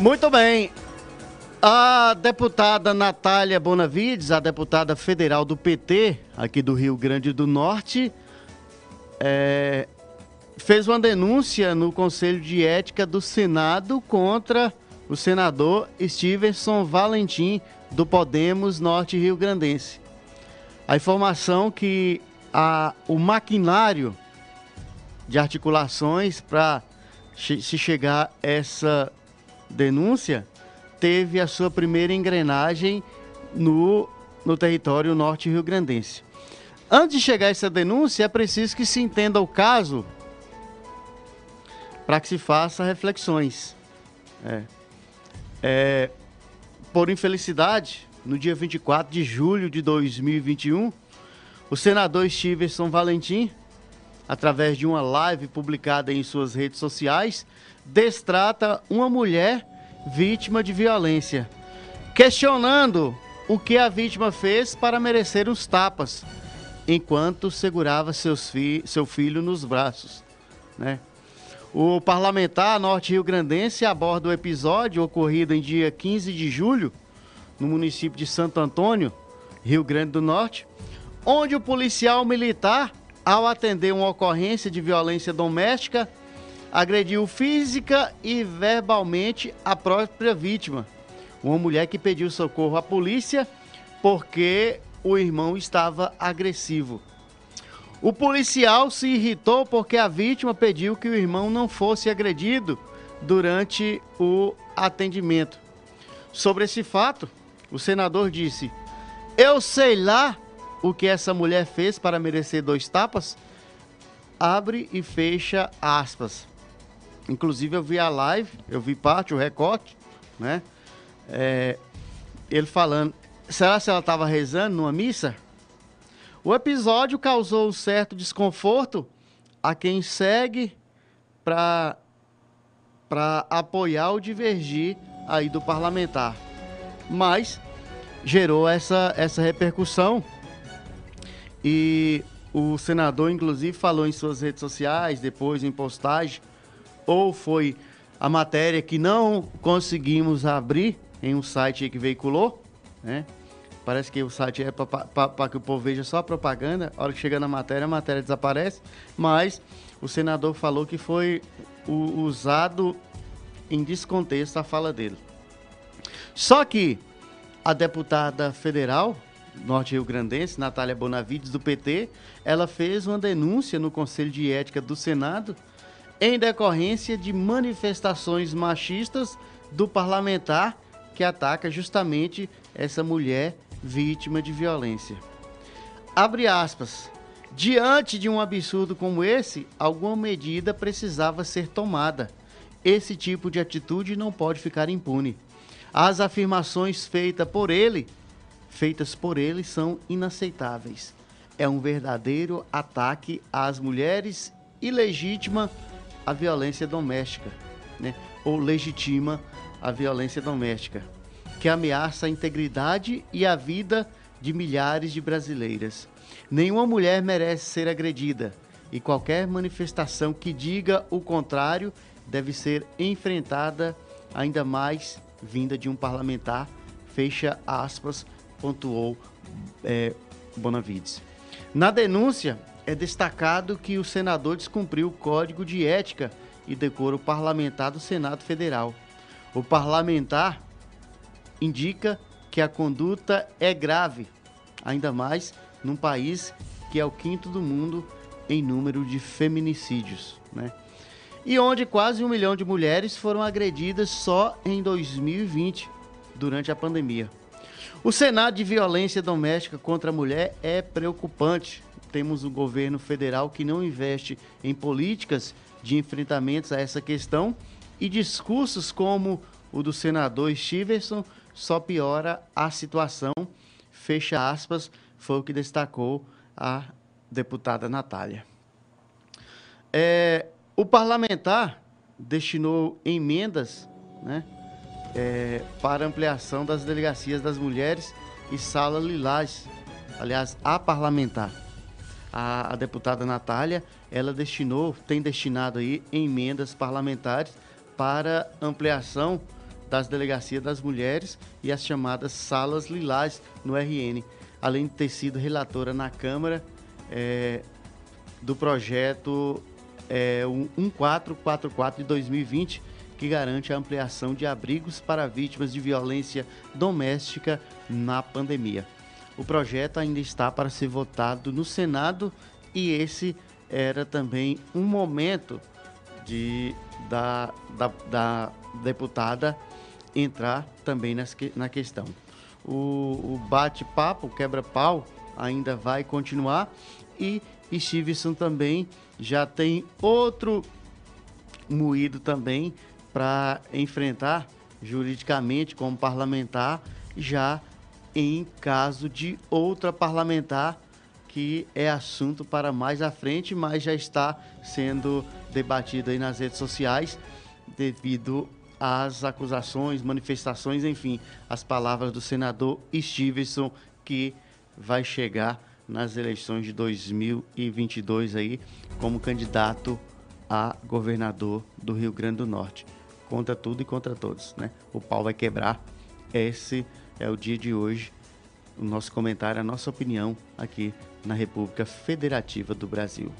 Muito bem. A deputada Natália Bonavides, a deputada federal do PT, aqui do Rio Grande do Norte, é, fez uma denúncia no Conselho de Ética do Senado contra o senador Stevenson Valentim, do Podemos Norte Rio Grandense. A informação que a, o maquinário de articulações para se chegar essa denúncia teve a sua primeira engrenagem no, no território norte rio-grandense. Antes de chegar essa denúncia, é preciso que se entenda o caso para que se faça reflexões. É. É, por infelicidade, no dia 24 de julho de 2021, o senador Stevenson Valentim, através de uma live publicada em suas redes sociais, destrata uma mulher vítima de violência, questionando o que a vítima fez para merecer os tapas, enquanto segurava fi seu filho nos braços. Né? O parlamentar norte-rio-grandense aborda o episódio ocorrido em dia 15 de julho, no município de Santo Antônio, Rio Grande do Norte, onde o policial militar, ao atender uma ocorrência de violência doméstica, agrediu física e verbalmente a própria vítima, uma mulher que pediu socorro à polícia porque o irmão estava agressivo. O policial se irritou porque a vítima pediu que o irmão não fosse agredido durante o atendimento. Sobre esse fato, o senador disse: Eu sei lá o que essa mulher fez para merecer dois tapas. Abre e fecha aspas. Inclusive eu vi a live, eu vi parte, o recorte, né? É, ele falando, será que ela estava rezando numa missa? O episódio causou um certo desconforto a quem segue para para apoiar ou divergir aí do parlamentar. Mas gerou essa, essa repercussão e o senador, inclusive, falou em suas redes sociais, depois em postagem, ou foi a matéria que não conseguimos abrir em um site que veiculou, né? Parece que o site é para que o povo veja só a propaganda. A hora que chega na matéria, a matéria desaparece. Mas o senador falou que foi usado em descontexto a fala dele. Só que a deputada federal norte-rio-grandense, Natália Bonavides, do PT, ela fez uma denúncia no Conselho de Ética do Senado em decorrência de manifestações machistas do parlamentar que ataca justamente essa mulher vítima de violência. Abre aspas. Diante de um absurdo como esse, alguma medida precisava ser tomada. Esse tipo de atitude não pode ficar impune. As afirmações feitas por ele, feitas por ele são inaceitáveis. É um verdadeiro ataque às mulheres e legitima a violência doméstica, né? ou legitima a violência doméstica, que ameaça a integridade e a vida de milhares de brasileiras. Nenhuma mulher merece ser agredida e qualquer manifestação que diga o contrário deve ser enfrentada ainda mais vinda de um parlamentar, fecha aspas, pontuou é, Bonavides. Na denúncia, é destacado que o senador descumpriu o Código de Ética e Decoro Parlamentar do Senado Federal. O parlamentar indica que a conduta é grave, ainda mais num país que é o quinto do mundo em número de feminicídios, né? E onde quase um milhão de mulheres foram agredidas só em 2020, durante a pandemia. O cenário de violência doméstica contra a mulher é preocupante, temos um governo federal que não investe em políticas de enfrentamentos a essa questão e discursos como o do senador Stevenson só piora a situação. Fecha aspas, foi o que destacou a deputada Natália. É, o parlamentar destinou emendas né, é, para ampliação das delegacias das mulheres e sala lilás, aliás, a parlamentar. A, a deputada Natália, ela destinou, tem destinado aí emendas parlamentares para ampliação das delegacias das mulheres e as chamadas salas lilás no RN, além de ter sido relatora na Câmara é, do projeto é, 1444 de 2020, que garante a ampliação de abrigos para vítimas de violência doméstica na pandemia. O projeto ainda está para ser votado no Senado e esse era também um momento de, da, da, da deputada entrar também nas, na questão. O, o bate-papo, o quebra-pau, ainda vai continuar e Stevenson também já tem outro moído também para enfrentar juridicamente como parlamentar, já em caso de outra parlamentar que é assunto para mais à frente, mas já está sendo debatido aí nas redes sociais devido às acusações, manifestações, enfim, as palavras do senador Stevenson que vai chegar nas eleições de 2022 aí como candidato a governador do Rio Grande do Norte. Contra tudo e contra todos, né? O pau vai quebrar. Esse é o dia de hoje. O nosso comentário, a nossa opinião aqui na República Federativa do Brasil.